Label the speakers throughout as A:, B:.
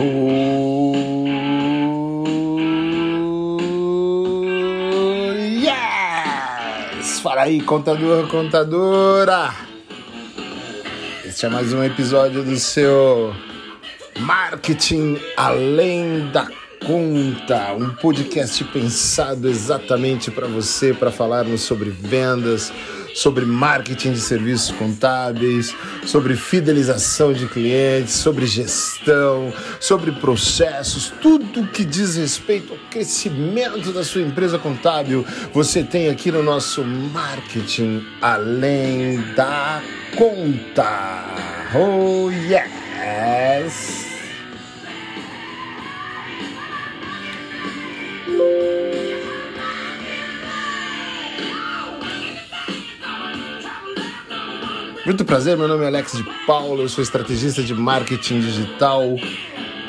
A: Oh, yes! Fala aí, contador, contadora! Este é mais um episódio do seu Marketing Além da Conta, um podcast pensado exatamente para você, para falarmos sobre vendas, sobre marketing de serviços contábeis, sobre fidelização de clientes, sobre gestão, sobre processos, tudo que diz respeito ao crescimento da sua empresa contábil, você tem aqui no nosso marketing além da conta. Oh yes! Muito prazer, meu nome é Alex de Paula, eu sou estrategista de marketing digital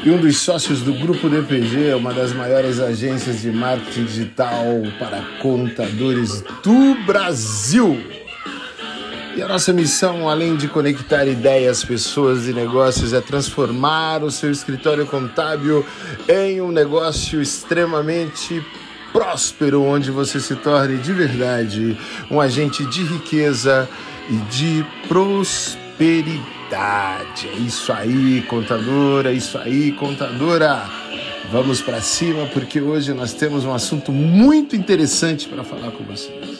A: e um dos sócios do Grupo DPG, uma das maiores agências de marketing digital para contadores do Brasil. E a nossa missão, além de conectar ideias, pessoas e negócios, é transformar o seu escritório contábil em um negócio extremamente próspero, onde você se torne de verdade um agente de riqueza e de prosperidade. É isso aí, contadora, é isso aí, contadora. Vamos para cima porque hoje nós temos um assunto muito interessante para falar com vocês.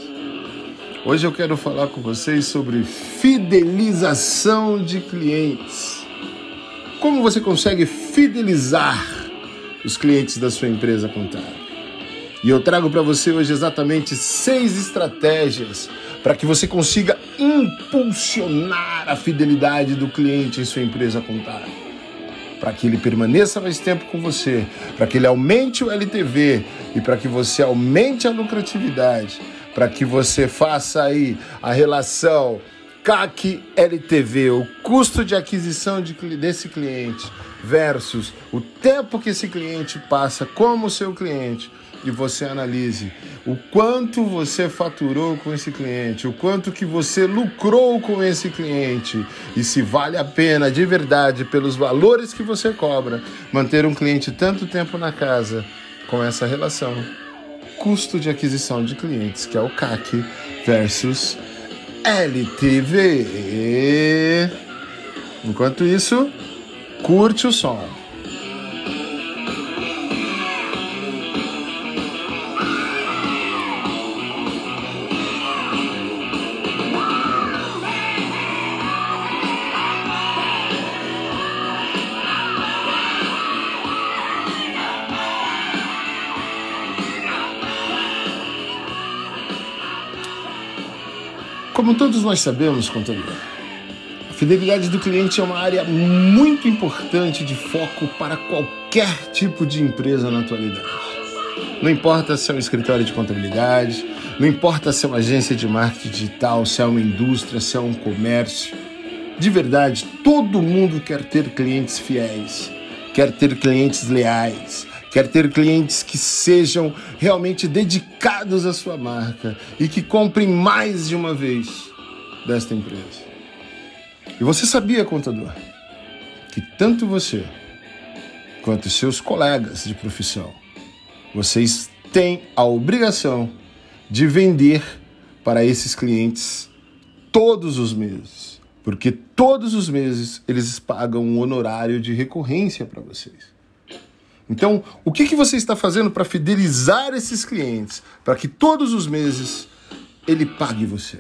A: Hoje eu quero falar com vocês sobre fidelização de clientes. Como você consegue fidelizar os clientes da sua empresa contábil? E eu trago para você hoje exatamente seis estratégias para que você consiga impulsionar a fidelidade do cliente em sua empresa contábil. Para que ele permaneça mais tempo com você, para que ele aumente o LTV e para que você aumente a lucratividade, para que você faça aí a relação CAC LTV, o custo de aquisição de, desse cliente versus o tempo que esse cliente passa como seu cliente e você analise o quanto você faturou com esse cliente, o quanto que você lucrou com esse cliente e se vale a pena de verdade pelos valores que você cobra manter um cliente tanto tempo na casa com essa relação custo de aquisição de clientes, que é o CAC versus LTV. Enquanto isso, curte o som. Como todos nós sabemos, contador, a fidelidade do cliente é uma área muito importante de foco para qualquer tipo de empresa na atualidade. Não importa se é um escritório de contabilidade, não importa se é uma agência de marketing digital, se é uma indústria, se é um comércio. De verdade, todo mundo quer ter clientes fiéis, quer ter clientes leais, quer ter clientes que sejam realmente dedicados à sua marca e que comprem mais de uma vez desta empresa. E você sabia, contador, que tanto você quanto seus colegas de profissão, vocês têm a obrigação de vender para esses clientes todos os meses, porque todos os meses eles pagam um honorário de recorrência para vocês. Então, o que, que você está fazendo para fidelizar esses clientes? Para que todos os meses ele pague você.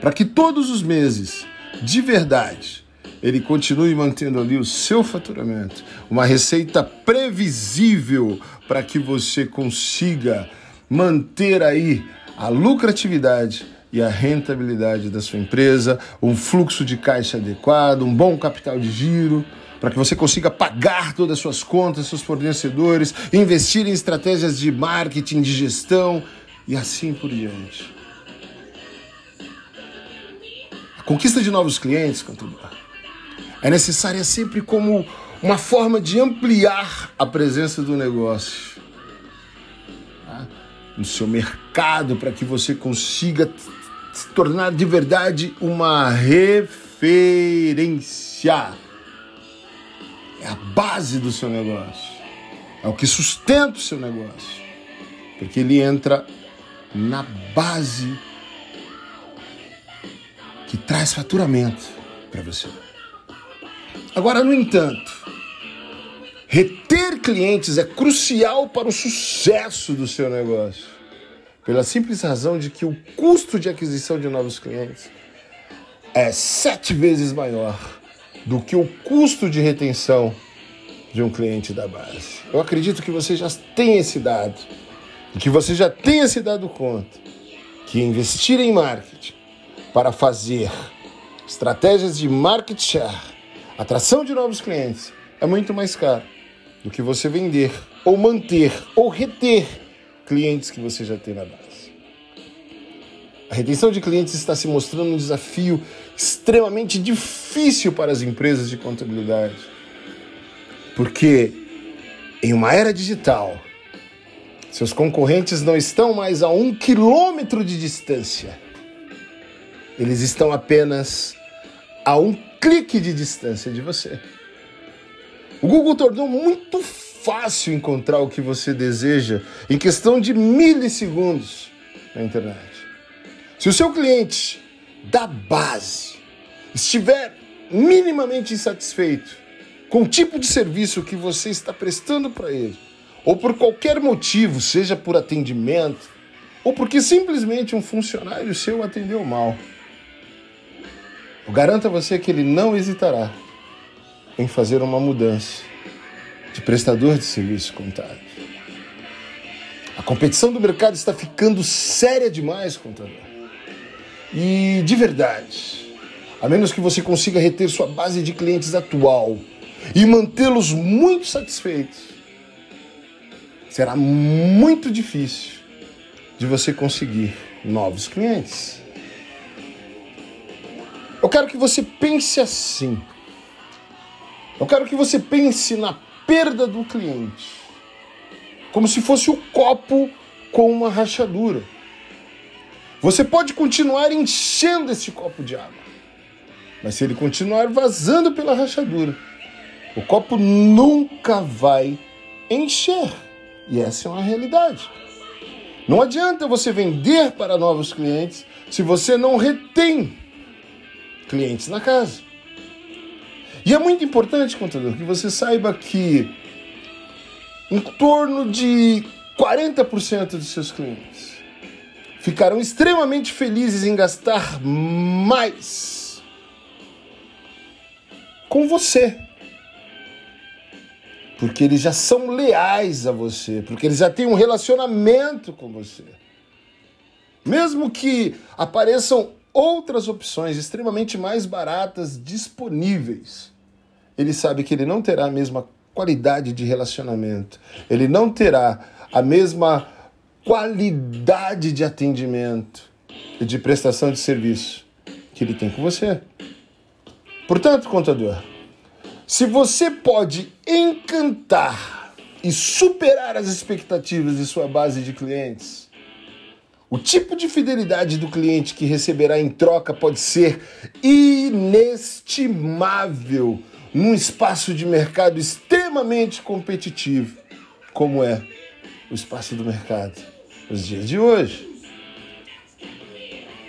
A: Para que todos os meses, de verdade, ele continue mantendo ali o seu faturamento. Uma receita previsível para que você consiga manter aí a lucratividade e a rentabilidade da sua empresa, um fluxo de caixa adequado, um bom capital de giro para que você consiga pagar todas as suas contas, seus fornecedores, investir em estratégias de marketing, de gestão e assim por diante. A conquista de novos clientes, contador, é necessária sempre como uma forma de ampliar a presença do negócio tá? no seu mercado para que você consiga se tornar de verdade uma referência é a base do seu negócio, é o que sustenta o seu negócio, porque ele entra na base que traz faturamento para você. Agora, no entanto, reter clientes é crucial para o sucesso do seu negócio, pela simples razão de que o custo de aquisição de novos clientes é sete vezes maior do que o custo de retenção de um cliente da base. Eu acredito que você já tem esse dado e que você já tenha se dado conta que investir em marketing para fazer estratégias de market share, atração de novos clientes, é muito mais caro do que você vender ou manter ou reter clientes que você já tem na base. A retenção de clientes está se mostrando um desafio extremamente difícil para as empresas de contabilidade. Porque em uma era digital, seus concorrentes não estão mais a um quilômetro de distância. Eles estão apenas a um clique de distância de você. O Google tornou muito fácil encontrar o que você deseja em questão de milissegundos na internet. Se o seu cliente da base estiver minimamente insatisfeito com o tipo de serviço que você está prestando para ele, ou por qualquer motivo, seja por atendimento, ou porque simplesmente um funcionário seu atendeu mal, eu garanto a você que ele não hesitará em fazer uma mudança de prestador de serviço contábil. A competição do mercado está ficando séria demais, contador. E de verdade, a menos que você consiga reter sua base de clientes atual e mantê-los muito satisfeitos, será muito difícil de você conseguir novos clientes. Eu quero que você pense assim. Eu quero que você pense na perda do cliente, como se fosse o copo com uma rachadura. Você pode continuar enchendo esse copo de água, mas se ele continuar vazando pela rachadura, o copo nunca vai encher. E essa é uma realidade. Não adianta você vender para novos clientes se você não retém clientes na casa. E é muito importante, contador, que você saiba que em torno de 40% dos seus clientes ficarão extremamente felizes em gastar mais com você. Porque eles já são leais a você, porque eles já têm um relacionamento com você. Mesmo que apareçam outras opções extremamente mais baratas disponíveis, ele sabe que ele não terá a mesma qualidade de relacionamento, ele não terá a mesma qualidade de atendimento e de prestação de serviço que ele tem com você. Portanto, contador, se você pode encantar e superar as expectativas de sua base de clientes, o tipo de fidelidade do cliente que receberá em troca pode ser inestimável num espaço de mercado extremamente competitivo, como é o espaço do mercado nos dias de hoje.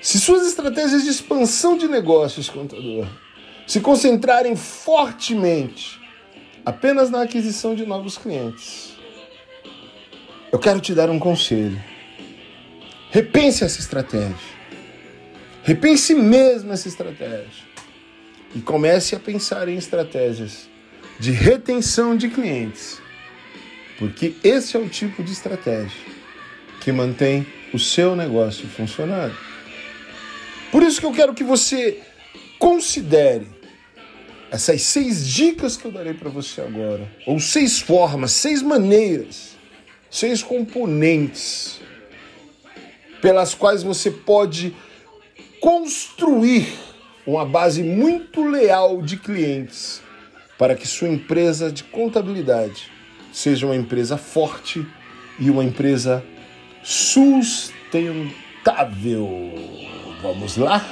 A: Se suas estratégias de expansão de negócios, contador, se concentrarem fortemente apenas na aquisição de novos clientes, eu quero te dar um conselho. Repense essa estratégia. Repense mesmo essa estratégia. E comece a pensar em estratégias de retenção de clientes. Porque esse é o tipo de estratégia que mantém o seu negócio funcionando. Por isso que eu quero que você considere essas seis dicas que eu darei para você agora, ou seis formas, seis maneiras, seis componentes pelas quais você pode construir uma base muito leal de clientes para que sua empresa de contabilidade seja uma empresa forte e uma empresa sustentável. Vamos lá?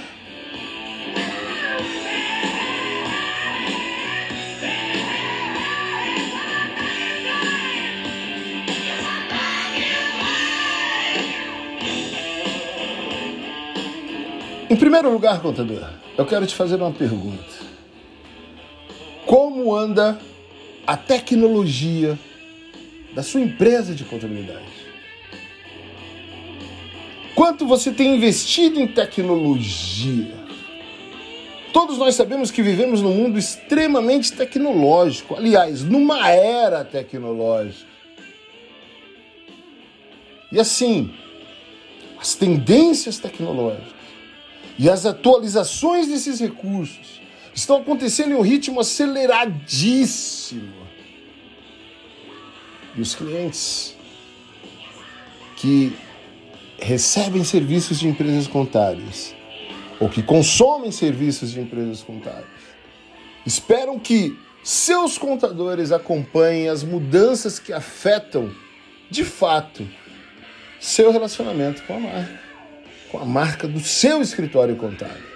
A: Em primeiro lugar, contador, eu quero te fazer uma pergunta. Como anda a tecnologia da sua empresa de contabilidade? Quanto você tem investido em tecnologia? Todos nós sabemos que vivemos num mundo extremamente tecnológico, aliás, numa era tecnológica. E assim, as tendências tecnológicas e as atualizações desses recursos estão acontecendo em um ritmo aceleradíssimo. E os clientes que recebem serviços de empresas contábeis ou que consomem serviços de empresas contábeis esperam que seus contadores acompanhem as mudanças que afetam, de fato, seu relacionamento com a marca, com a marca do seu escritório contábil.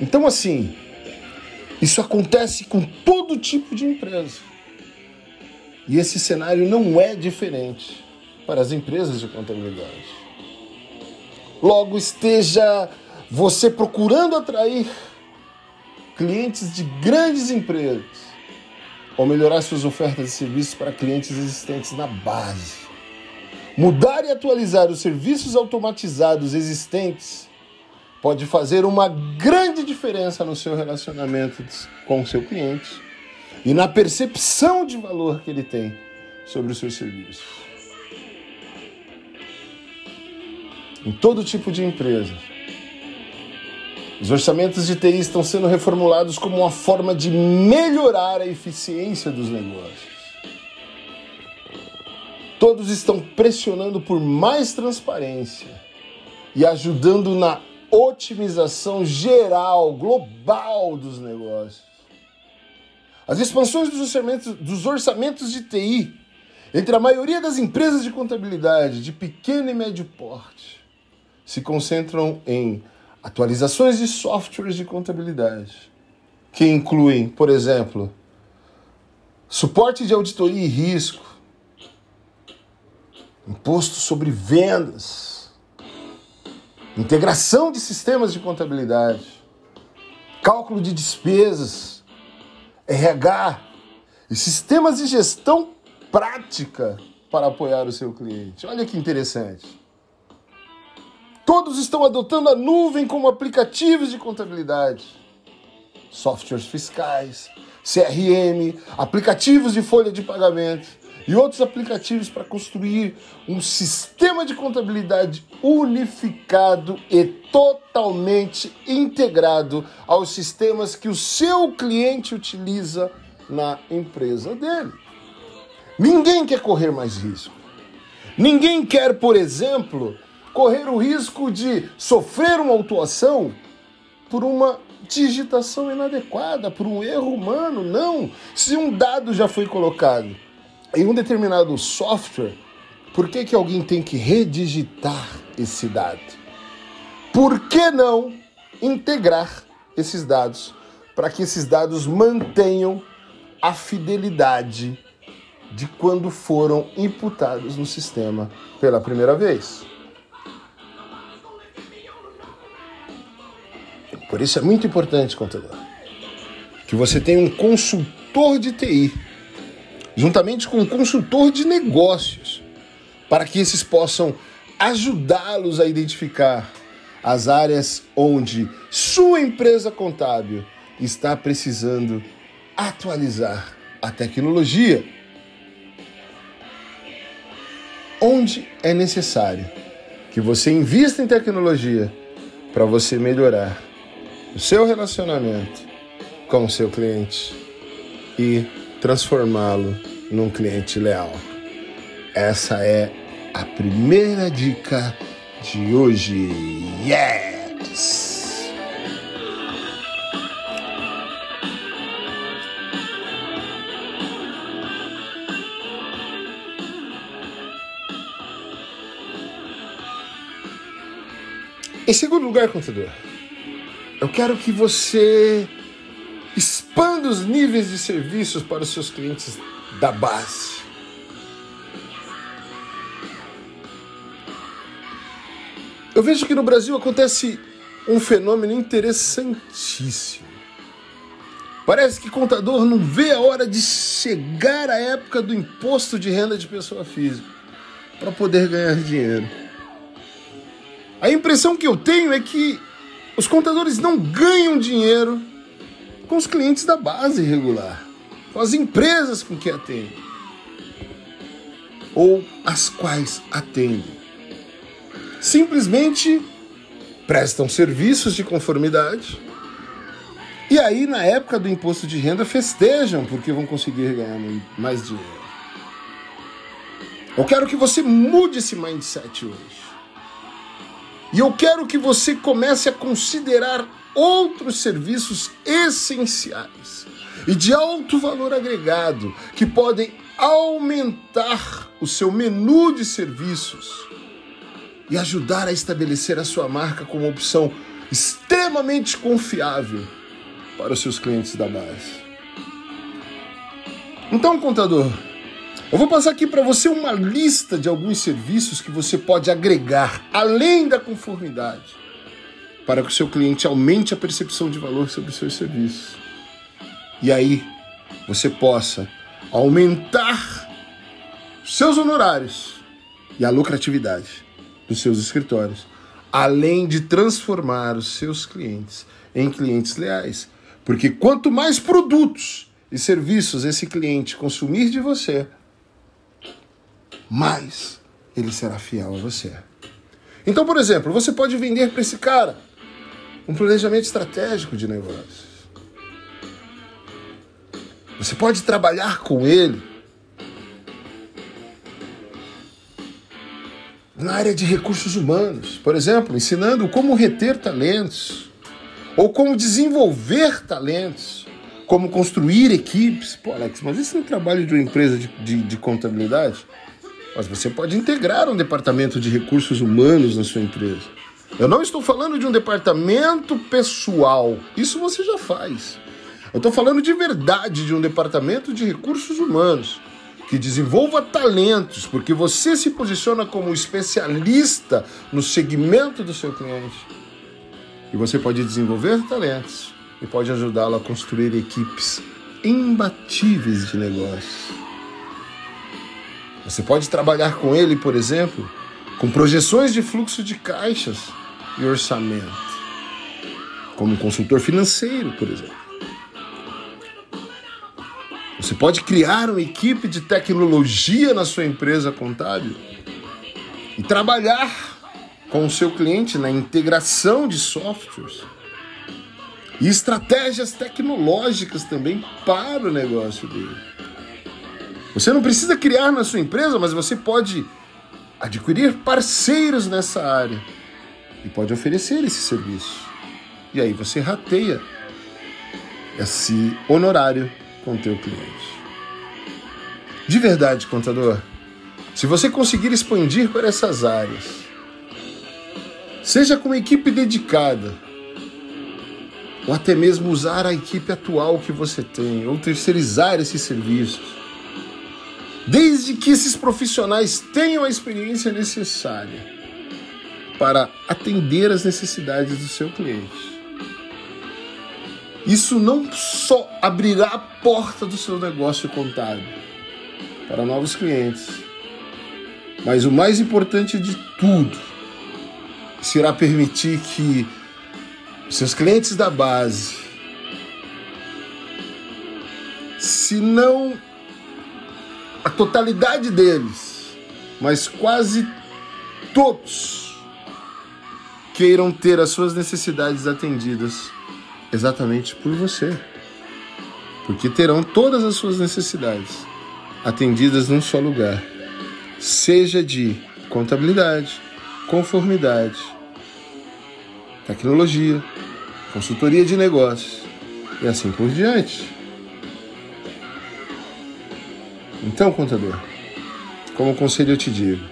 A: Então, assim, isso acontece com todo tipo de empresa. E esse cenário não é diferente para as empresas de contabilidade. Logo, esteja você procurando atrair clientes de grandes empresas ou melhorar suas ofertas de serviços para clientes existentes na base. Mudar e atualizar os serviços automatizados existentes pode fazer uma grande diferença no seu relacionamento com o seu cliente e na percepção de valor que ele tem sobre os seus serviços. Em todo tipo de empresa, os orçamentos de TI estão sendo reformulados como uma forma de melhorar a eficiência dos negócios. Todos estão pressionando por mais transparência e ajudando na otimização geral, global dos negócios. As expansões dos orçamentos, dos orçamentos de TI entre a maioria das empresas de contabilidade de pequeno e médio porte se concentram em atualizações de softwares de contabilidade, que incluem, por exemplo, suporte de auditoria e risco, imposto sobre vendas, integração de sistemas de contabilidade, cálculo de despesas, RH e sistemas de gestão prática para apoiar o seu cliente. Olha que interessante. Todos estão adotando a nuvem como aplicativos de contabilidade, softwares fiscais, CRM, aplicativos de folha de pagamento e outros aplicativos para construir um sistema de contabilidade unificado e totalmente integrado aos sistemas que o seu cliente utiliza na empresa dele. Ninguém quer correr mais risco. Ninguém quer, por exemplo, correr o risco de sofrer uma autuação por uma digitação inadequada, por um erro humano. Não. Se um dado já foi colocado em um determinado software, por que, que alguém tem que redigitar esse dado? Por que não integrar esses dados para que esses dados mantenham a fidelidade de quando foram imputados no sistema pela primeira vez? Por isso é muito importante, contador, que você tenha um consultor de TI juntamente com um consultor de negócios, para que esses possam ajudá-los a identificar as áreas onde sua empresa contábil está precisando atualizar a tecnologia. Onde é necessário que você invista em tecnologia para você melhorar o seu relacionamento com o seu cliente e transformá-lo num cliente leal. Essa é a primeira dica de hoje. Yes! Em segundo lugar, contador, eu quero que você Expanda os níveis de serviços para os seus clientes da base. Eu vejo que no Brasil acontece um fenômeno interessantíssimo. Parece que contador não vê a hora de chegar a época do imposto de renda de pessoa física para poder ganhar dinheiro. A impressão que eu tenho é que os contadores não ganham dinheiro com os clientes da base regular, com as empresas com que atendem ou as quais atendem. Simplesmente prestam serviços de conformidade e aí, na época do imposto de renda, festejam porque vão conseguir ganhar mais dinheiro. Eu quero que você mude esse mindset hoje. E eu quero que você comece a considerar outros serviços essenciais e de alto valor agregado que podem aumentar o seu menu de serviços e ajudar a estabelecer a sua marca como opção extremamente confiável para os seus clientes da base. Então, contador, eu vou passar aqui para você uma lista de alguns serviços que você pode agregar além da conformidade para que o seu cliente aumente a percepção de valor sobre os seus serviços. E aí você possa aumentar seus honorários e a lucratividade dos seus escritórios, além de transformar os seus clientes em clientes leais. Porque quanto mais produtos e serviços esse cliente consumir de você, mais ele será fiel a você. Então, por exemplo, você pode vender para esse cara um planejamento estratégico de negócios. Você pode trabalhar com ele na área de recursos humanos, por exemplo, ensinando como reter talentos ou como desenvolver talentos, como construir equipes. Pô, Alex, mas isso é trabalho de uma empresa de, de, de contabilidade? Mas você pode integrar um departamento de recursos humanos na sua empresa. Eu não estou falando de um departamento pessoal. Isso você já faz. Eu estou falando de verdade de um departamento de recursos humanos que desenvolva talentos, porque você se posiciona como especialista no segmento do seu cliente. E você pode desenvolver talentos e pode ajudá-lo a construir equipes imbatíveis de negócios. Você pode trabalhar com ele, por exemplo, com projeções de fluxo de caixas e orçamento, como consultor financeiro, por exemplo. Você pode criar uma equipe de tecnologia na sua empresa contábil e trabalhar com o seu cliente na integração de softwares e estratégias tecnológicas também para o negócio dele. Você não precisa criar na sua empresa, mas você pode adquirir parceiros nessa área e pode oferecer esse serviço. E aí você rateia esse honorário com o teu cliente. De verdade, contador, se você conseguir expandir para essas áreas, seja com uma equipe dedicada, ou até mesmo usar a equipe atual que você tem, ou terceirizar esses serviços, desde que esses profissionais tenham a experiência necessária para atender as necessidades do seu cliente. Isso não só abrirá a porta do seu negócio contábil para novos clientes, mas o mais importante de tudo, será permitir que seus clientes da base, se não a totalidade deles, mas quase todos queiram ter as suas necessidades atendidas exatamente por você. Porque terão todas as suas necessidades atendidas num só lugar, seja de contabilidade, conformidade, tecnologia, consultoria de negócios e assim por diante. Então, contador, como conselho eu te digo: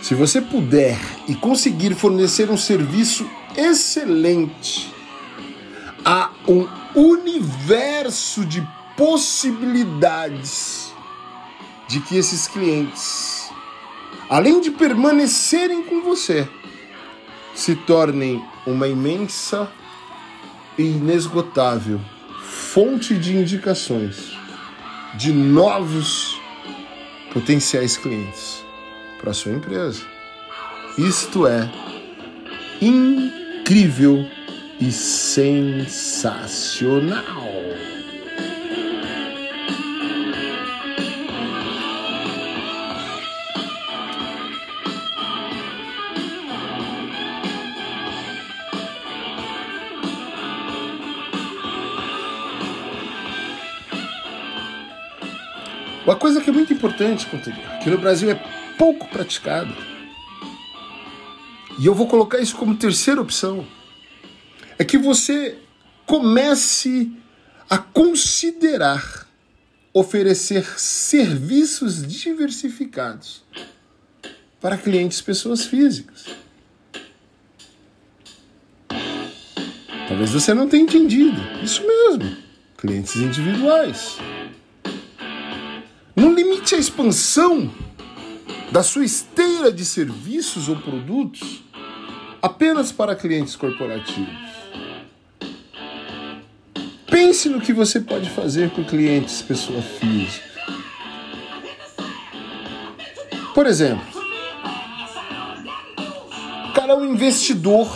A: se você puder e conseguir fornecer um serviço excelente a um universo de possibilidades de que esses clientes, além de permanecerem com você, se tornem uma imensa e inesgotável fonte de indicações de novos potenciais clientes para sua empresa. Isto é incrível e sensacional. Que é importante, que no Brasil é pouco praticada, e eu vou colocar isso como terceira opção, é que você comece a considerar oferecer serviços diversificados para clientes pessoas físicas. Talvez você não tenha entendido. Isso mesmo, clientes individuais. Não limite a expansão da sua esteira de serviços ou produtos apenas para clientes corporativos. Pense no que você pode fazer com clientes pessoa física. Por exemplo, o cara é um investidor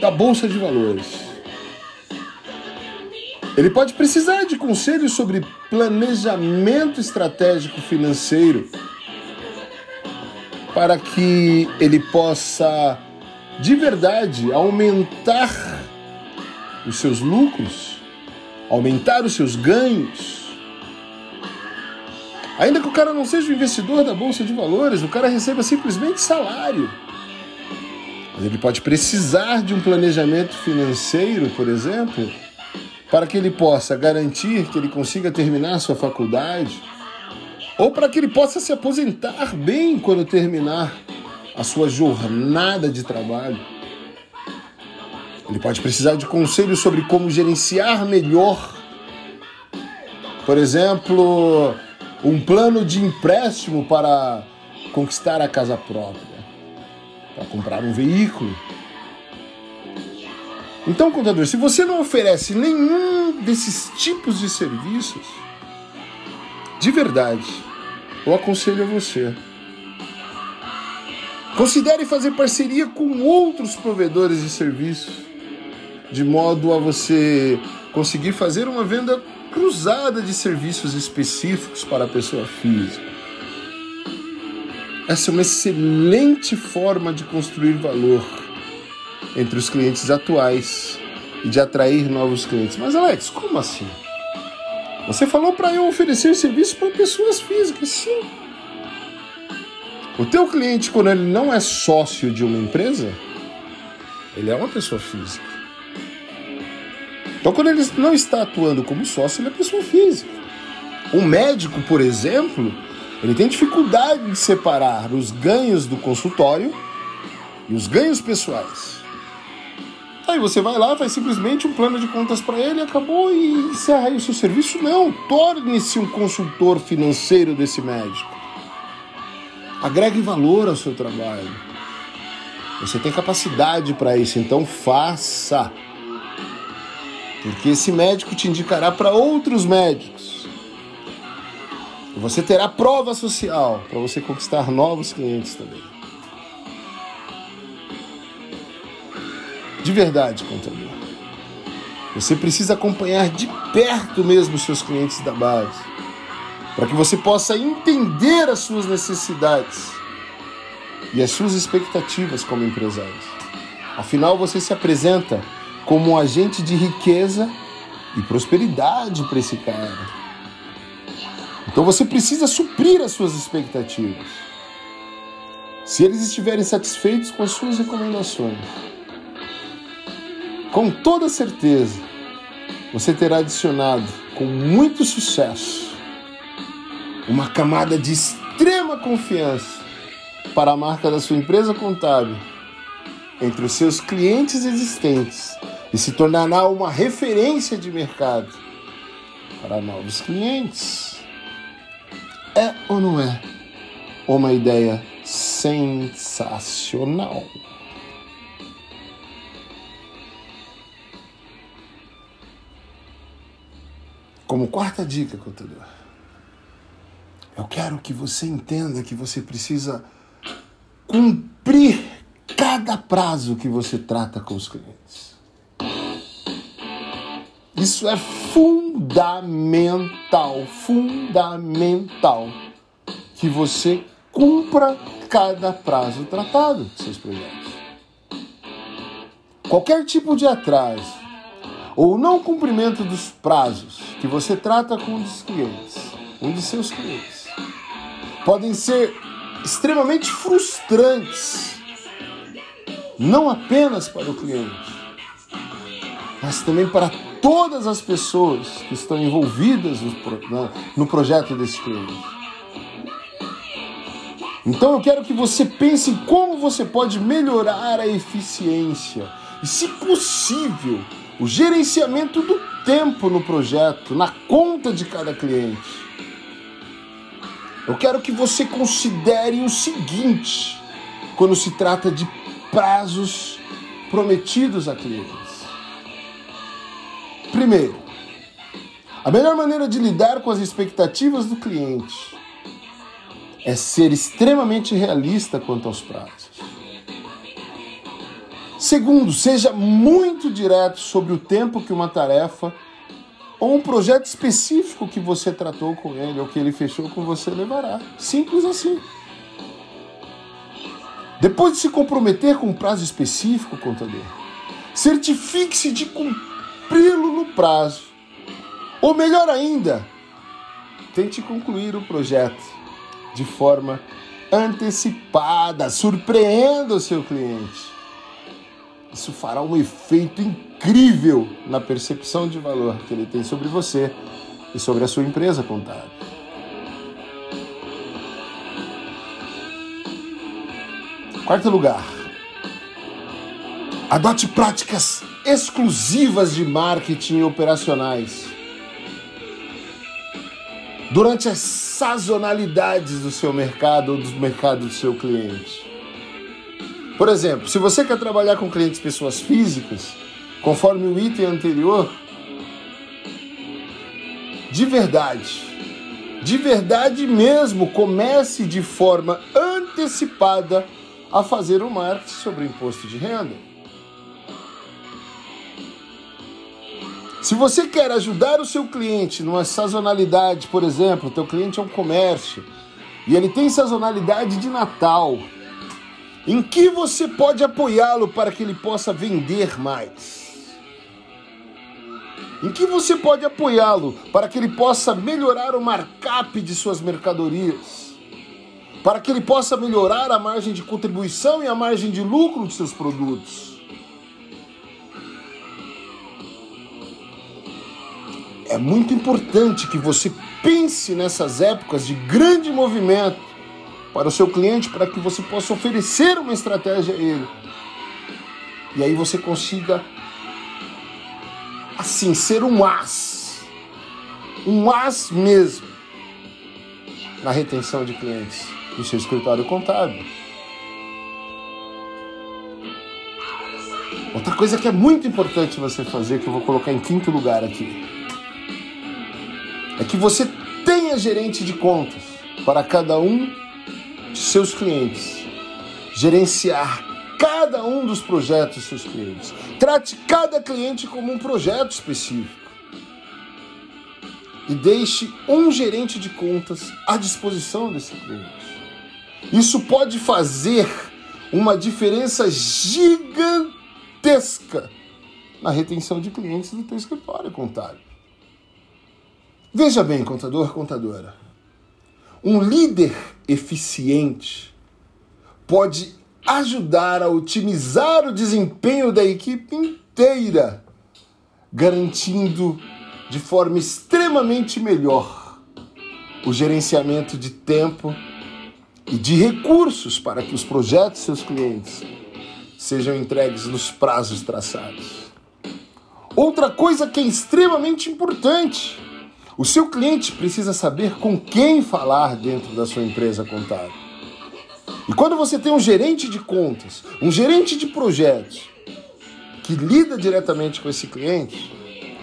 A: da bolsa de valores. Ele pode precisar de conselhos sobre planejamento estratégico financeiro para que ele possa de verdade aumentar os seus lucros, aumentar os seus ganhos. Ainda que o cara não seja o investidor da bolsa de valores, o cara receba simplesmente salário. Mas ele pode precisar de um planejamento financeiro, por exemplo, para que ele possa garantir que ele consiga terminar sua faculdade, ou para que ele possa se aposentar bem quando terminar a sua jornada de trabalho. Ele pode precisar de conselhos sobre como gerenciar melhor, por exemplo, um plano de empréstimo para conquistar a casa própria, para comprar um veículo então, contador, se você não oferece nenhum desses tipos de serviços, de verdade, eu aconselho a você. Considere fazer parceria com outros provedores de serviços, de modo a você conseguir fazer uma venda cruzada de serviços específicos para a pessoa física. Essa é uma excelente forma de construir valor entre os clientes atuais e de atrair novos clientes. Mas Alex, como assim? Você falou para eu oferecer serviço para pessoas físicas, sim. O teu cliente, quando ele não é sócio de uma empresa, ele é uma pessoa física. Então, quando ele não está atuando como sócio, ele é pessoa física. O médico, por exemplo, ele tem dificuldade de separar os ganhos do consultório e os ganhos pessoais. Aí você vai lá, faz simplesmente um plano de contas para ele, acabou e encerra aí o seu serviço. Não, torne-se um consultor financeiro desse médico. Agregue valor ao seu trabalho. Você tem capacidade para isso, então faça. Porque esse médico te indicará para outros médicos. Você terá prova social para você conquistar novos clientes também. De verdade, contador. Você precisa acompanhar de perto mesmo os seus clientes da base, para que você possa entender as suas necessidades e as suas expectativas como empresário. Afinal, você se apresenta como um agente de riqueza e prosperidade para esse cara. Então você precisa suprir as suas expectativas. Se eles estiverem satisfeitos com as suas recomendações, com toda certeza, você terá adicionado com muito sucesso uma camada de extrema confiança para a marca da sua empresa contábil entre os seus clientes existentes e se tornará uma referência de mercado para novos clientes. É ou não é uma ideia sensacional? Como quarta dica, contador, eu quero que você entenda que você precisa cumprir cada prazo que você trata com os clientes. Isso é fundamental, fundamental que você cumpra cada prazo tratado de seus projetos. Qualquer tipo de atraso ou não cumprimento dos prazos que você trata com um dos clientes, um de seus clientes, podem ser extremamente frustrantes, não apenas para o cliente, mas também para todas as pessoas que estão envolvidas no, no projeto desse cliente. Então eu quero que você pense em como você pode melhorar a eficiência e, se possível, o gerenciamento do tempo no projeto, na conta de cada cliente. Eu quero que você considere o seguinte quando se trata de prazos prometidos a clientes. Primeiro, a melhor maneira de lidar com as expectativas do cliente é ser extremamente realista quanto aos prazos. Segundo, seja muito direto sobre o tempo que uma tarefa ou um projeto específico que você tratou com ele ou que ele fechou com você levará. Simples assim. Depois de se comprometer com um prazo específico, contador, certifique-se de cumpri-lo no prazo. Ou melhor ainda, tente concluir o projeto de forma antecipada, surpreenda o seu cliente. Isso fará um efeito incrível na percepção de valor que ele tem sobre você e sobre a sua empresa contábil. Quarto lugar, adote práticas exclusivas de marketing operacionais durante as sazonalidades do seu mercado ou do mercado do seu cliente. Por exemplo, se você quer trabalhar com clientes pessoas físicas, conforme o item anterior, de verdade, de verdade mesmo, comece de forma antecipada a fazer o marketing sobre o imposto de renda. Se você quer ajudar o seu cliente numa sazonalidade, por exemplo, teu cliente é um comércio e ele tem sazonalidade de Natal, em que você pode apoiá-lo para que ele possa vender mais? Em que você pode apoiá-lo para que ele possa melhorar o markup de suas mercadorias? Para que ele possa melhorar a margem de contribuição e a margem de lucro de seus produtos? É muito importante que você pense nessas épocas de grande movimento para o seu cliente para que você possa oferecer uma estratégia a ele. E aí você consiga, assim, ser um as. Um as mesmo na retenção de clientes do seu escritório contábil. Outra coisa que é muito importante você fazer, que eu vou colocar em quinto lugar aqui, é que você tenha gerente de contas para cada um seus clientes, gerenciar cada um dos projetos dos seus clientes. Trate cada cliente como um projeto específico. E deixe um gerente de contas à disposição desse cliente. Isso pode fazer uma diferença gigantesca na retenção de clientes do teu escritório contábil. Veja bem, contador, contadora. Um líder eficiente pode ajudar a otimizar o desempenho da equipe inteira, garantindo de forma extremamente melhor o gerenciamento de tempo e de recursos para que os projetos seus clientes sejam entregues nos prazos traçados. Outra coisa que é extremamente importante o seu cliente precisa saber com quem falar dentro da sua empresa contábil. E quando você tem um gerente de contas, um gerente de projetos que lida diretamente com esse cliente,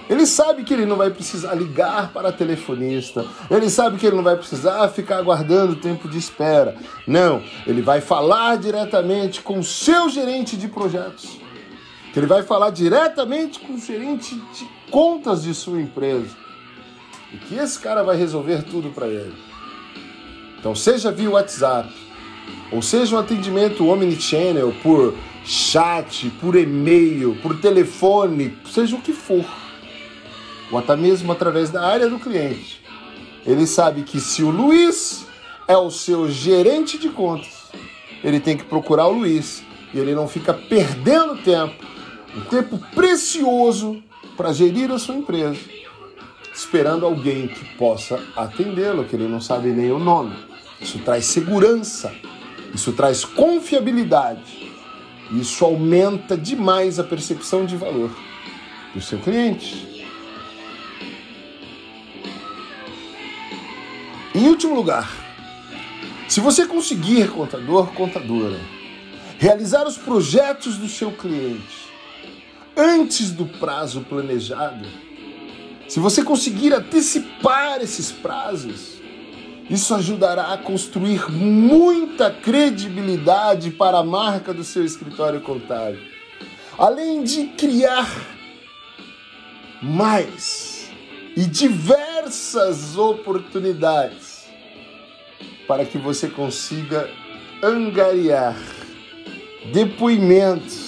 A: Ele sabe que ele não vai precisar ligar para a telefonista. Ele sabe que ele não vai precisar ficar aguardando tempo de espera. Não, ele vai falar diretamente com o seu gerente de projetos. Ele vai falar diretamente com o gerente de contas de sua empresa. E que esse cara vai resolver tudo para ele. Então, seja via WhatsApp, ou seja um atendimento omnichannel por chat, por e-mail, por telefone, seja o que for ou até mesmo através da área do cliente. Ele sabe que se o Luiz é o seu gerente de contas, ele tem que procurar o Luiz e ele não fica perdendo tempo, um tempo precioso para gerir a sua empresa, esperando alguém que possa atendê-lo, que ele não sabe nem o nome. Isso traz segurança, isso traz confiabilidade, isso aumenta demais a percepção de valor do seu cliente. Em último lugar, se você conseguir, contador, contadora, realizar os projetos do seu cliente antes do prazo planejado, se você conseguir antecipar esses prazos, isso ajudará a construir muita credibilidade para a marca do seu escritório contábil. Além de criar mais e diversas oportunidades para que você consiga angariar depoimentos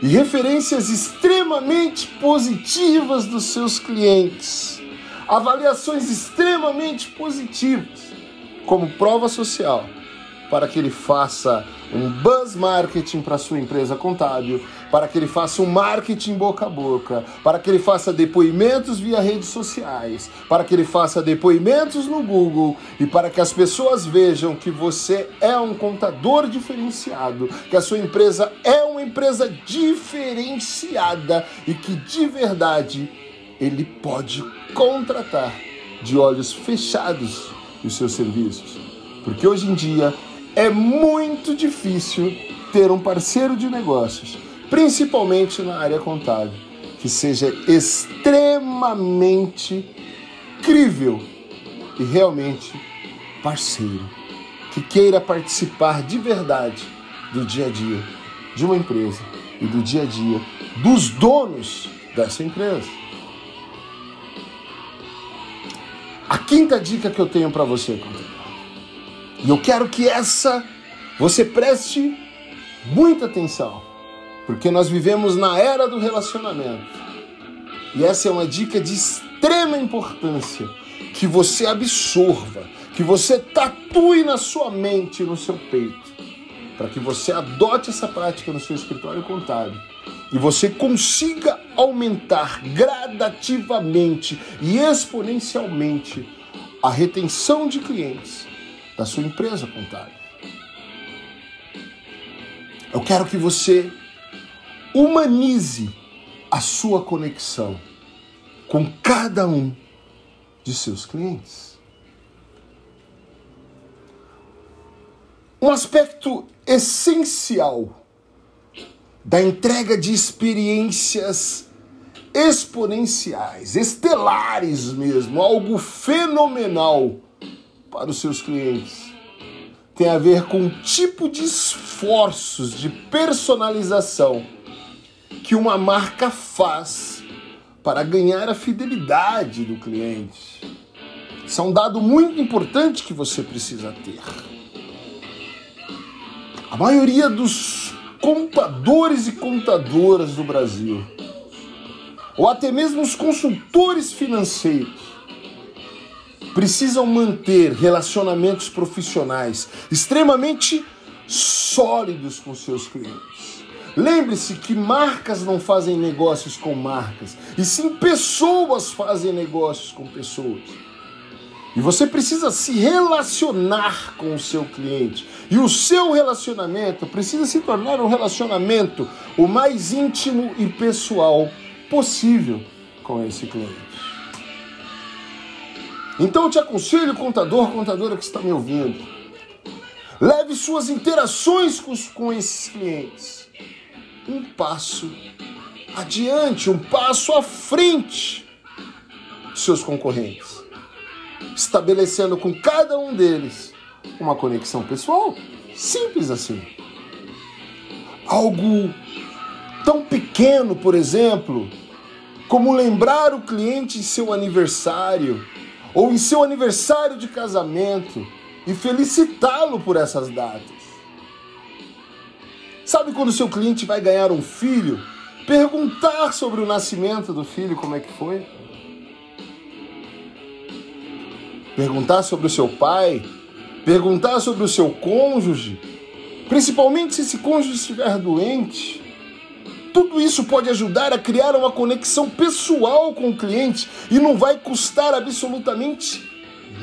A: e referências extremamente positivas dos seus clientes, avaliações extremamente positivas, como prova social, para que ele faça um buzz marketing para sua empresa contábil, para que ele faça um marketing boca a boca, para que ele faça depoimentos via redes sociais, para que ele faça depoimentos no Google e para que as pessoas vejam que você é um contador diferenciado, que a sua empresa é uma empresa diferenciada e que de verdade ele pode contratar de olhos fechados os seus serviços. Porque hoje em dia é muito difícil ter um parceiro de negócios principalmente na área contábil, que seja extremamente crível e realmente parceiro, que queira participar de verdade do dia a dia de uma empresa e do dia a dia dos donos dessa empresa. A quinta dica que eu tenho para você, e eu quero que essa você preste muita atenção porque nós vivemos na era do relacionamento. E essa é uma dica de extrema importância que você absorva, que você tatue na sua mente, no seu peito, para que você adote essa prática no seu escritório contábil e você consiga aumentar gradativamente e exponencialmente a retenção de clientes da sua empresa contábil. Eu quero que você humanize a sua conexão com cada um de seus clientes. Um aspecto essencial da entrega de experiências exponenciais, estelares mesmo, algo fenomenal para os seus clientes. Tem a ver com o tipo de esforços de personalização que uma marca faz para ganhar a fidelidade do cliente. Isso é um dado muito importante que você precisa ter. A maioria dos contadores e contadoras do Brasil, ou até mesmo os consultores financeiros, precisam manter relacionamentos profissionais extremamente sólidos com seus clientes. Lembre-se que marcas não fazem negócios com marcas, e sim pessoas fazem negócios com pessoas. E você precisa se relacionar com o seu cliente. E o seu relacionamento precisa se tornar um relacionamento o mais íntimo e pessoal possível com esse cliente. Então eu te aconselho, contador, contadora que está me ouvindo, leve suas interações com, com esses clientes um passo adiante, um passo à frente dos seus concorrentes, estabelecendo com cada um deles uma conexão pessoal. Simples assim. Algo tão pequeno, por exemplo, como lembrar o cliente em seu aniversário ou em seu aniversário de casamento e felicitá-lo por essas datas. Sabe quando seu cliente vai ganhar um filho? Perguntar sobre o nascimento do filho, como é que foi? Perguntar sobre o seu pai, perguntar sobre o seu cônjuge, principalmente se esse cônjuge estiver doente. Tudo isso pode ajudar a criar uma conexão pessoal com o cliente e não vai custar absolutamente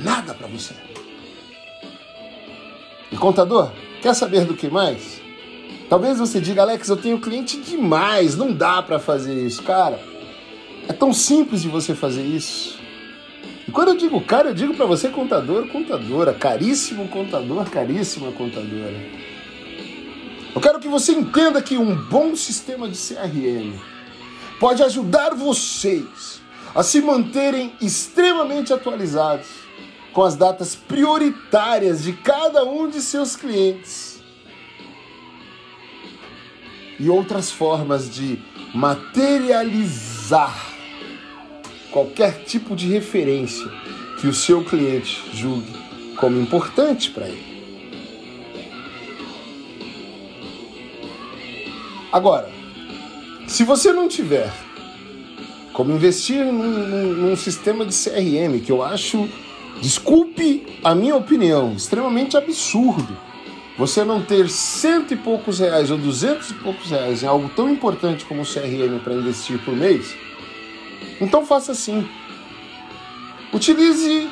A: nada para você. E contador, quer saber do que mais? Talvez você diga, Alex, eu tenho cliente demais, não dá para fazer isso. Cara, é tão simples de você fazer isso. E quando eu digo cara, eu digo para você contador, contadora, caríssimo contador, caríssima contadora. Eu quero que você entenda que um bom sistema de CRM pode ajudar vocês a se manterem extremamente atualizados com as datas prioritárias de cada um de seus clientes e outras formas de materializar qualquer tipo de referência que o seu cliente julgue como importante para ele. Agora, se você não tiver como investir num, num, num sistema de CRM, que eu acho Desculpe a minha opinião, extremamente absurdo você não ter cento e poucos reais ou duzentos e poucos reais em algo tão importante como o CRM para investir por mês. Então faça assim. Utilize,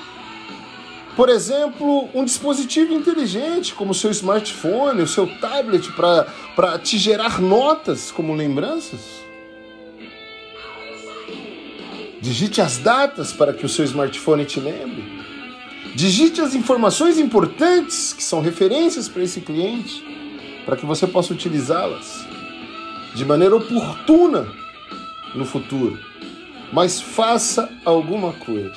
A: por exemplo, um dispositivo inteligente como o seu smartphone, o seu tablet para te gerar notas como lembranças. Digite as datas para que o seu smartphone te lembre. Digite as informações importantes que são referências para esse cliente, para que você possa utilizá-las de maneira oportuna no futuro. Mas faça alguma coisa.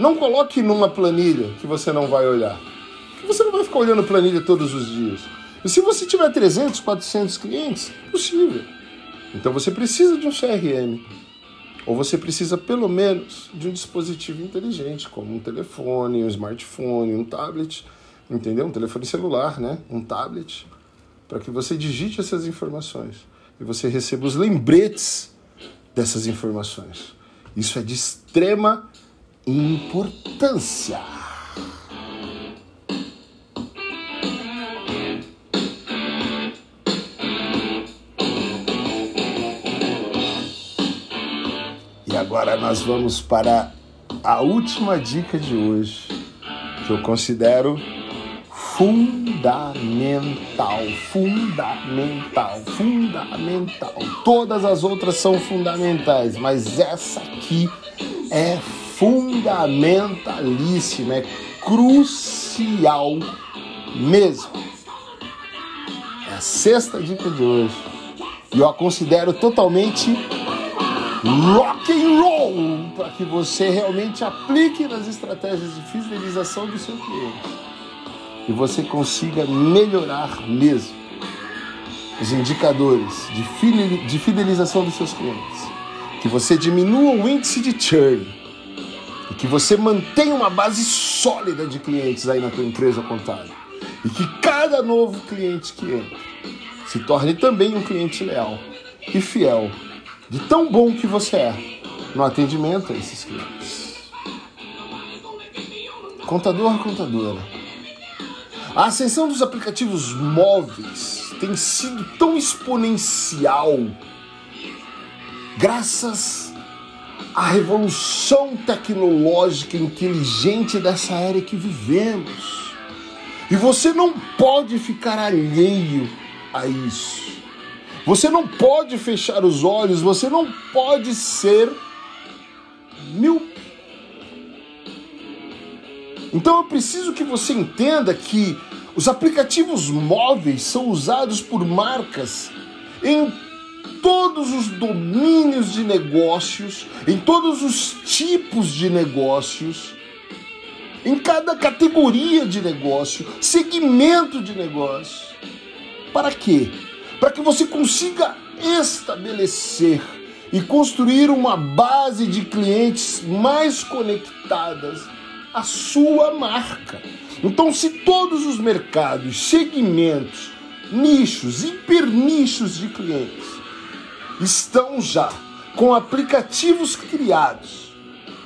A: Não coloque numa planilha que você não vai olhar. Porque você não vai ficar olhando planilha todos os dias. E se você tiver 300, 400 clientes, é possível. Então você precisa de um CRM ou você precisa pelo menos de um dispositivo inteligente, como um telefone, um smartphone, um tablet, entendeu? Um telefone celular, né? Um tablet, para que você digite essas informações e você receba os lembretes dessas informações. Isso é de extrema importância. Nós vamos para a última dica de hoje, que eu considero fundamental, fundamental, fundamental. Todas as outras são fundamentais, mas essa aqui é fundamentalíssima, é crucial mesmo. É a sexta dica de hoje. E eu a considero totalmente rock and roll para que você realmente aplique nas estratégias de fidelização do seu cliente. E você consiga melhorar mesmo os indicadores de fidelização dos seus clientes, que você diminua o índice de churn. E que você mantenha uma base sólida de clientes aí na tua empresa contábil. E que cada novo cliente que entra se torne também um cliente leal e fiel de tão bom que você é no atendimento a esses clientes. Contador, contadora. A ascensão dos aplicativos móveis tem sido tão exponencial graças à revolução tecnológica inteligente dessa era que vivemos. E você não pode ficar alheio a isso. Você não pode fechar os olhos, você não pode ser míope. Então eu preciso que você entenda que os aplicativos móveis são usados por marcas em todos os domínios de negócios, em todos os tipos de negócios, em cada categoria de negócio, segmento de negócio. Para quê? Para que você consiga estabelecer e construir uma base de clientes mais conectadas à sua marca. Então, se todos os mercados, segmentos, nichos, hipernichos de clientes estão já com aplicativos criados,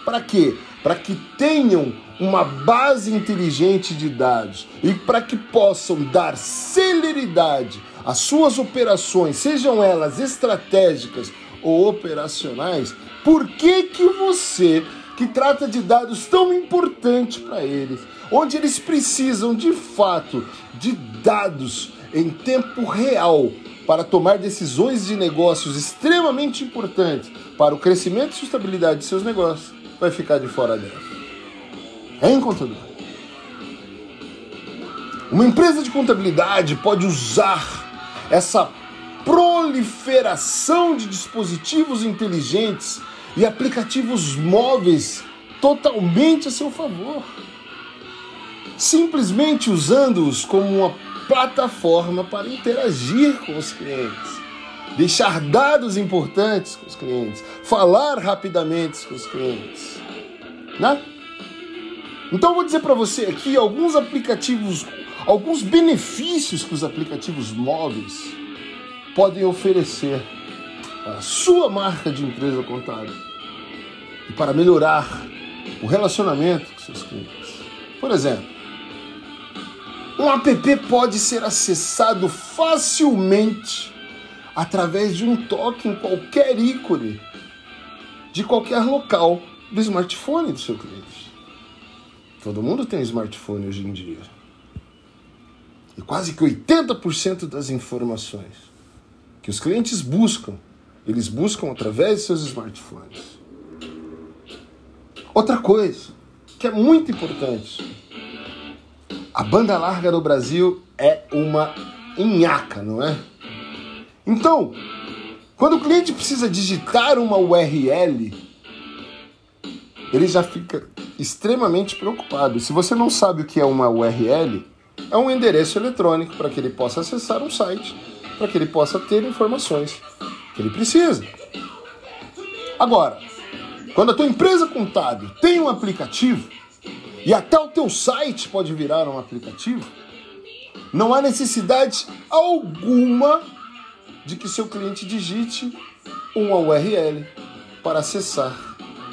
A: para quê? Para que tenham uma base inteligente de dados e para que possam dar celeridade às suas operações, sejam elas estratégicas ou operacionais, por que que você que trata de dados tão importantes para eles, onde eles precisam de fato de dados em tempo real para tomar decisões de negócios extremamente importantes para o crescimento e sustentabilidade de seus negócios, vai ficar de fora dessa. Hein, contador? Uma empresa de contabilidade pode usar essa proliferação de dispositivos inteligentes e aplicativos móveis totalmente a seu favor. Simplesmente usando-os como uma plataforma para interagir com os clientes, deixar dados importantes com os clientes, falar rapidamente com os clientes. Né? Então vou dizer para você aqui alguns aplicativos, alguns benefícios que os aplicativos móveis podem oferecer a sua marca de empresa contábil e para melhorar o relacionamento com seus clientes. Por exemplo, um app pode ser acessado facilmente através de um toque em qualquer ícone de qualquer local do smartphone do seu cliente. Todo mundo tem smartphone hoje em dia. E quase que 80% das informações que os clientes buscam, eles buscam através de seus smartphones. Outra coisa que é muito importante: a banda larga no Brasil é uma inhaca, não é? Então, quando o cliente precisa digitar uma URL, ele já fica extremamente preocupado. Se você não sabe o que é uma URL, é um endereço eletrônico para que ele possa acessar um site para que ele possa ter informações que ele precisa. Agora, quando a tua empresa contábil tem um aplicativo e até o teu site pode virar um aplicativo, não há necessidade alguma de que seu cliente digite uma URL para acessar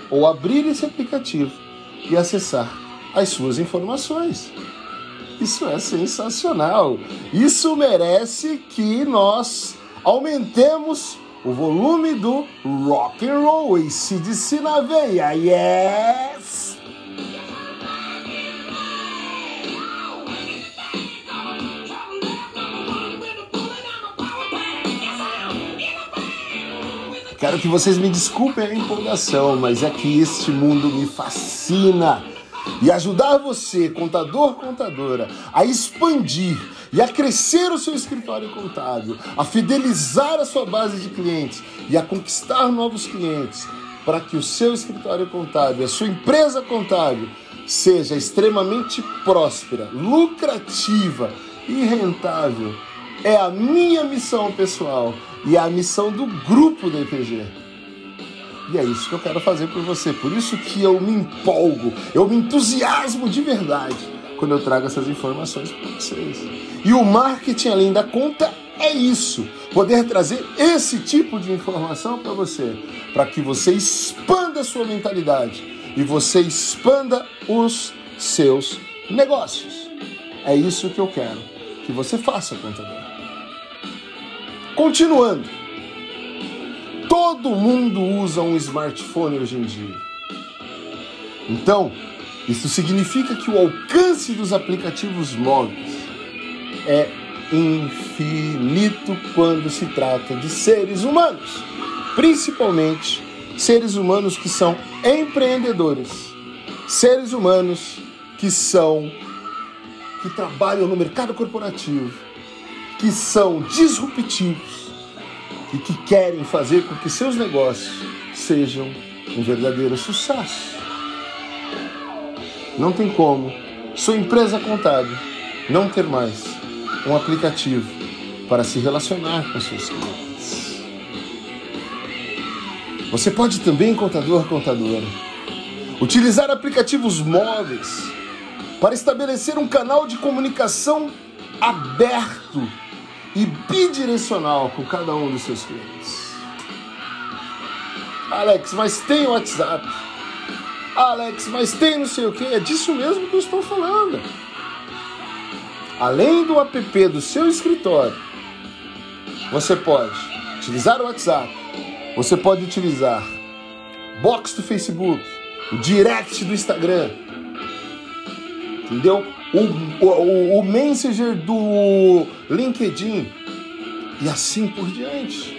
A: ou abrir esse aplicativo e acessar as suas informações. Isso é sensacional. Isso merece que nós aumentemos o volume do rock and roll e se disse na veia. Yes! Quero que vocês me desculpem a empolgação, mas é que este mundo me fascina e ajudar você, contador, contadora, a expandir e a crescer o seu escritório contábil, a fidelizar a sua base de clientes e a conquistar novos clientes, para que o seu escritório contábil, a sua empresa contábil, seja extremamente próspera, lucrativa e rentável. É a minha missão pessoal e é a missão do grupo do IPG. E é isso que eu quero fazer por você. Por isso que eu me empolgo, eu me entusiasmo de verdade quando eu trago essas informações para vocês. E o marketing além da conta é isso, poder trazer esse tipo de informação para você, para que você expanda a sua mentalidade e você expanda os seus negócios. É isso que eu quero que você faça, contador. Continuando. Todo mundo usa um smartphone hoje em dia. Então, isso significa que o alcance dos aplicativos móveis é infinito quando se trata de seres humanos, principalmente seres humanos que são empreendedores, seres humanos que são que trabalham no mercado corporativo, que são disruptivos e que querem fazer com que seus negócios sejam um verdadeiro sucesso. Não tem como sua empresa contábil não ter mais um aplicativo para se relacionar com seus clientes. Você pode também, contador, contadora, utilizar aplicativos móveis para estabelecer um canal de comunicação aberto e bidirecional com cada um dos seus clientes. Alex, mas tem WhatsApp. Alex, mas tem não sei o que. É disso mesmo que eu estou falando. Além do app do seu escritório, você pode utilizar o WhatsApp, você pode utilizar box do Facebook, o direct do Instagram, entendeu? O, o, o Messenger do LinkedIn e assim por diante.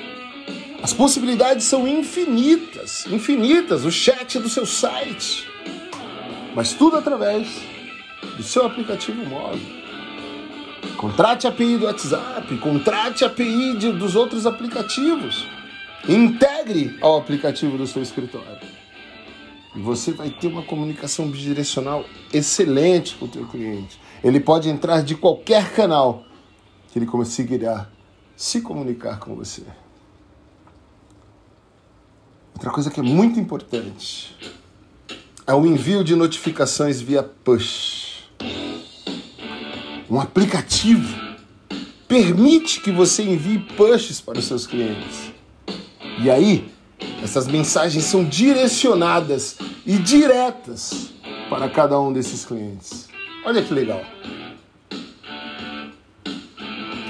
A: As possibilidades são infinitas, infinitas. O chat do seu site, mas tudo através do seu aplicativo móvel. Contrate a API do WhatsApp, contrate a API de, dos outros aplicativos. Integre ao aplicativo do seu escritório. E você vai ter uma comunicação bidirecional excelente com o teu cliente. Ele pode entrar de qualquer canal que ele conseguirá se comunicar com você. Outra coisa que é muito importante é o envio de notificações via push um aplicativo permite que você envie pushes para os seus clientes. E aí, essas mensagens são direcionadas e diretas para cada um desses clientes. Olha que legal.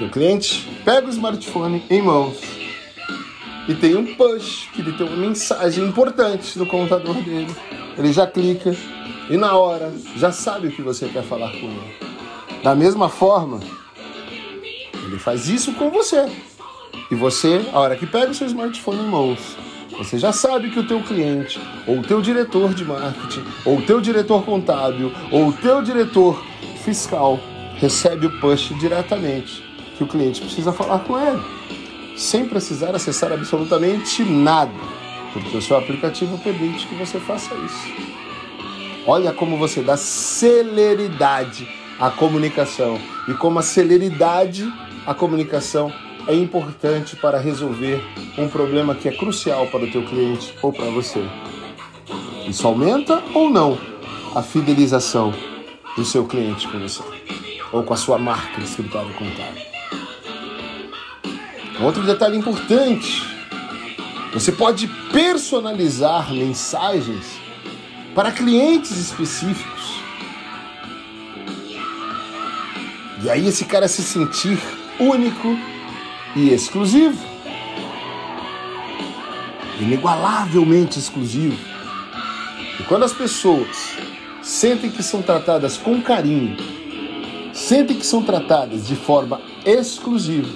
A: O cliente pega o smartphone em mãos e tem um push, que ele tem uma mensagem importante no computador dele. Ele já clica e na hora já sabe o que você quer falar com ele. Da mesma forma, ele faz isso com você. E você, a hora que pega o seu smartphone em mãos, você já sabe que o teu cliente, ou o teu diretor de marketing, ou o teu diretor contábil, ou o teu diretor fiscal recebe o push diretamente que o cliente precisa falar com ele, sem precisar acessar absolutamente nada, porque o seu aplicativo permite que você faça isso. Olha como você dá celeridade a comunicação e como a celeridade a comunicação é importante para resolver um problema que é crucial para o teu cliente ou para você. Isso aumenta ou não a fidelização do seu cliente com você ou com a sua marca de escritório contábil. Outro detalhe importante: você pode personalizar mensagens para clientes específicos E aí esse cara se sentir único e exclusivo. Inigualavelmente exclusivo. E quando as pessoas sentem que são tratadas com carinho, sentem que são tratadas de forma exclusiva,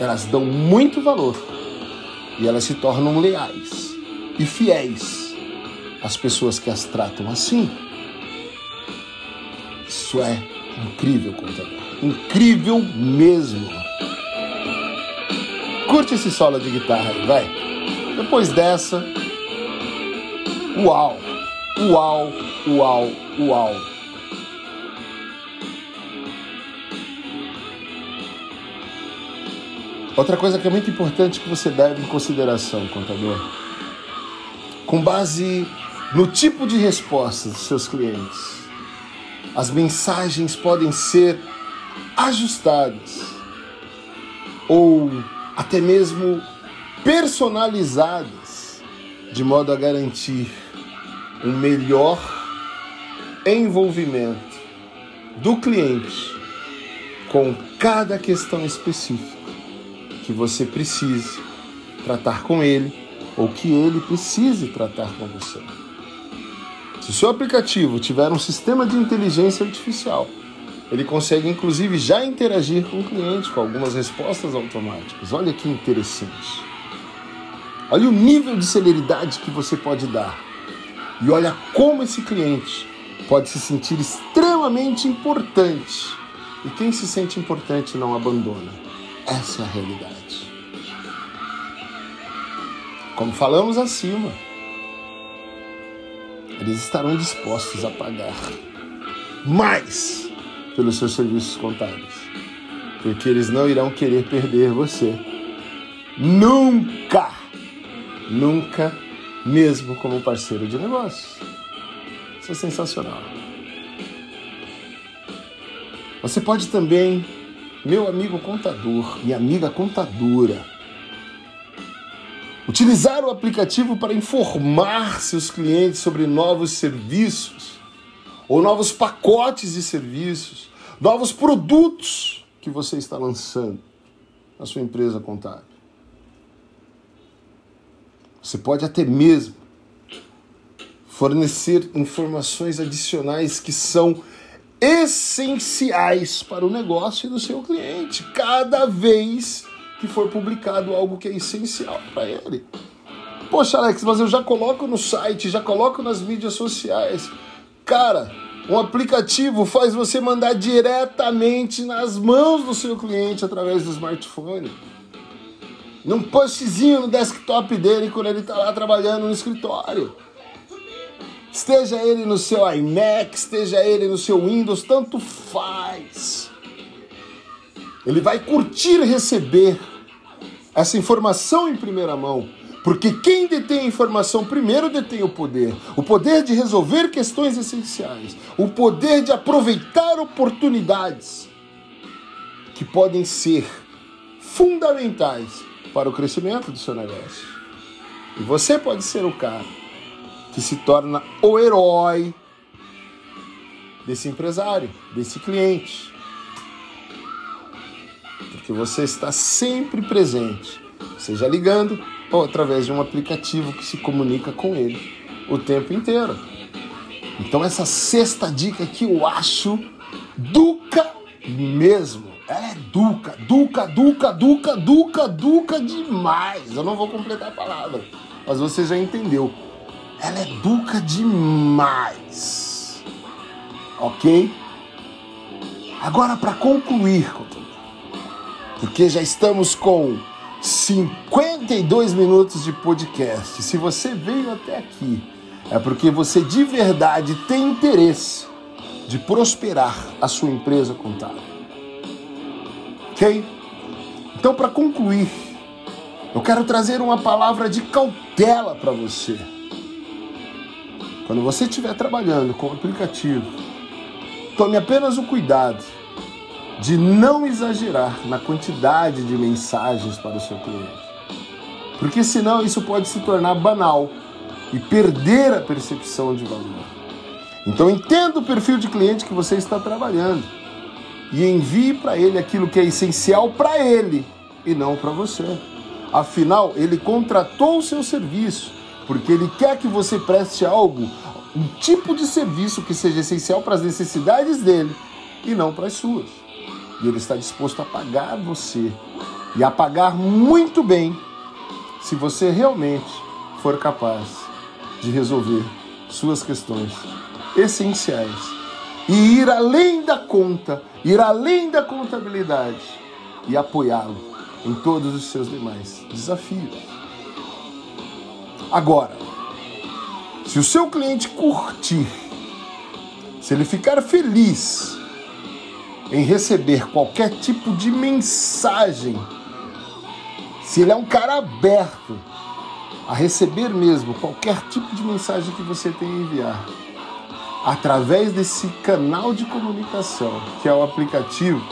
A: elas dão muito valor e elas se tornam leais e fiéis às pessoas que as tratam assim. Isso é Incrível contador. Incrível mesmo. Curte esse solo de guitarra aí, vai. Depois dessa. Uau! Uau! Uau! Uau! Outra coisa que é muito importante que você deve em consideração, contador, com base no tipo de resposta dos seus clientes, as mensagens podem ser ajustadas ou até mesmo personalizadas de modo a garantir um melhor envolvimento do cliente com cada questão específica que você precise tratar com ele ou que ele precise tratar com você. Se o seu aplicativo tiver um sistema de inteligência artificial, ele consegue inclusive já interagir com o cliente com algumas respostas automáticas. Olha que interessante. Olha o nível de celeridade que você pode dar. E olha como esse cliente pode se sentir extremamente importante. E quem se sente importante não abandona. Essa é a realidade. como falamos acima, eles estarão dispostos a pagar mais pelos seus serviços contábeis, porque eles não irão querer perder você. Nunca, nunca, mesmo como parceiro de negócios. Isso é sensacional. Você pode também, meu amigo contador, minha amiga contadora, Utilizar o aplicativo para informar seus clientes sobre novos serviços ou novos pacotes de serviços, novos produtos que você está lançando na sua empresa contábil. Você pode até mesmo fornecer informações adicionais que são essenciais para o negócio do seu cliente, cada vez que for publicado algo que é essencial para ele. Poxa, Alex, mas eu já coloco no site, já coloco nas mídias sociais. Cara, um aplicativo faz você mandar diretamente nas mãos do seu cliente através do smartphone. Num postzinho no desktop dele quando ele está lá trabalhando no escritório. Esteja ele no seu iMac, esteja ele no seu Windows, tanto faz. Ele vai curtir receber essa informação em primeira mão. Porque quem detém a informação primeiro detém o poder. O poder de resolver questões essenciais. O poder de aproveitar oportunidades que podem ser fundamentais para o crescimento do seu negócio. E você pode ser o cara que se torna o herói desse empresário, desse cliente que você está sempre presente, seja ligando ou através de um aplicativo que se comunica com ele o tempo inteiro. Então essa sexta dica que eu acho duca mesmo. Ela é duca, duca, duca, duca, duca, duca demais. Eu não vou completar a palavra, mas você já entendeu. Ela é duca demais. Ok? Agora para concluir, porque já estamos com 52 minutos de podcast. Se você veio até aqui, é porque você de verdade tem interesse de prosperar a sua empresa contábil. Ok? Então, para concluir, eu quero trazer uma palavra de cautela para você. Quando você estiver trabalhando com o aplicativo, tome apenas o cuidado de não exagerar na quantidade de mensagens para o seu cliente. Porque senão isso pode se tornar banal e perder a percepção de valor. Então entenda o perfil de cliente que você está trabalhando e envie para ele aquilo que é essencial para ele e não para você. Afinal, ele contratou o seu serviço porque ele quer que você preste algo, um tipo de serviço que seja essencial para as necessidades dele e não para as suas. E Ele está disposto a pagar você e a pagar muito bem se você realmente for capaz de resolver suas questões essenciais e ir além da conta, ir além da contabilidade e apoiá-lo em todos os seus demais desafios. Agora, se o seu cliente curtir, se ele ficar feliz em receber qualquer tipo de mensagem, se ele é um cara aberto a receber mesmo qualquer tipo de mensagem que você tenha a enviar, através desse canal de comunicação, que é o aplicativo,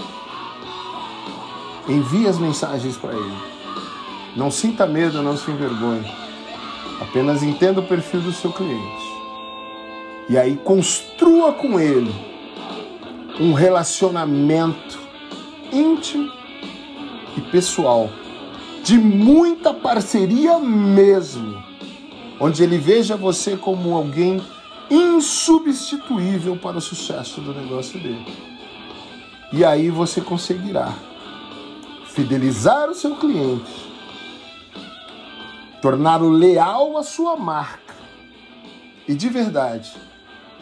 A: envie as mensagens para ele. Não sinta medo, não se envergonhe. Apenas entenda o perfil do seu cliente. E aí construa com ele um relacionamento íntimo e pessoal, de muita parceria mesmo, onde ele veja você como alguém insubstituível para o sucesso do negócio dele. E aí você conseguirá fidelizar o seu cliente, torná-lo leal à sua marca e de verdade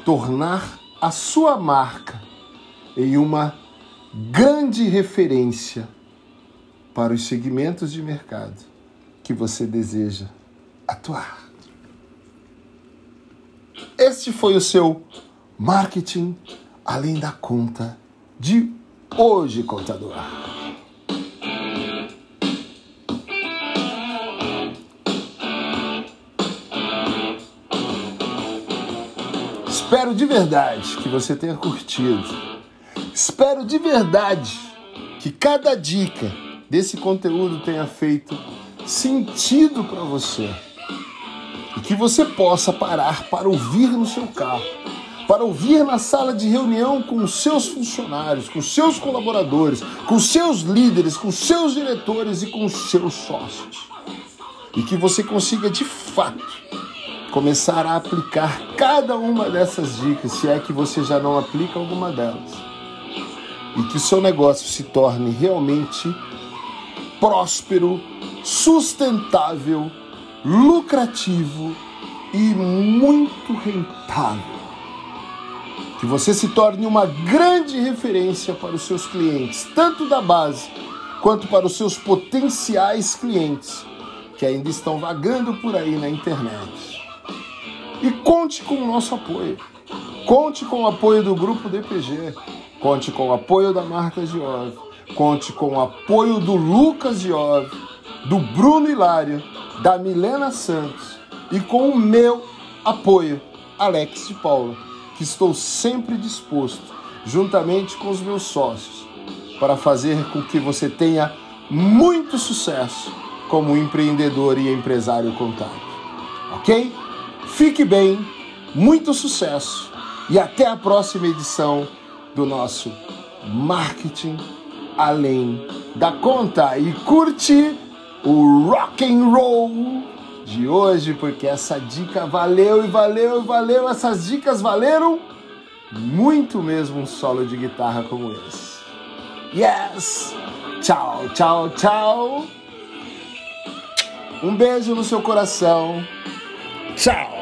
A: tornar a sua marca em uma grande referência para os segmentos de mercado que você deseja atuar. Este foi o seu marketing além da conta de hoje, contador. Espero de verdade que você tenha curtido. Espero de verdade que cada dica desse conteúdo tenha feito sentido para você. E que você possa parar para ouvir no seu carro, para ouvir na sala de reunião com os seus funcionários, com os seus colaboradores, com os seus líderes, com os seus diretores e com os seus sócios. E que você consiga de fato começar a aplicar cada uma dessas dicas, se é que você já não aplica alguma delas. E que o seu negócio se torne realmente próspero, sustentável, lucrativo e muito rentável. Que você se torne uma grande referência para os seus clientes, tanto da base quanto para os seus potenciais clientes que ainda estão vagando por aí na internet. E conte com o nosso apoio. Conte com o apoio do Grupo DPG. Conte com o apoio da Marta Giove. Conte com o apoio do Lucas Giove, do Bruno Hilário, da Milena Santos e com o meu apoio, Alex de Paula, que estou sempre disposto, juntamente com os meus sócios, para fazer com que você tenha muito sucesso como empreendedor e empresário contábil. Ok? Fique bem, muito sucesso e até a próxima edição do nosso Marketing Além da Conta. E curte o rock and roll de hoje, porque essa dica valeu e valeu e valeu. Essas dicas valeram muito mesmo um solo de guitarra como esse. Yes! Tchau, tchau, tchau. Um beijo no seu coração. Tchau.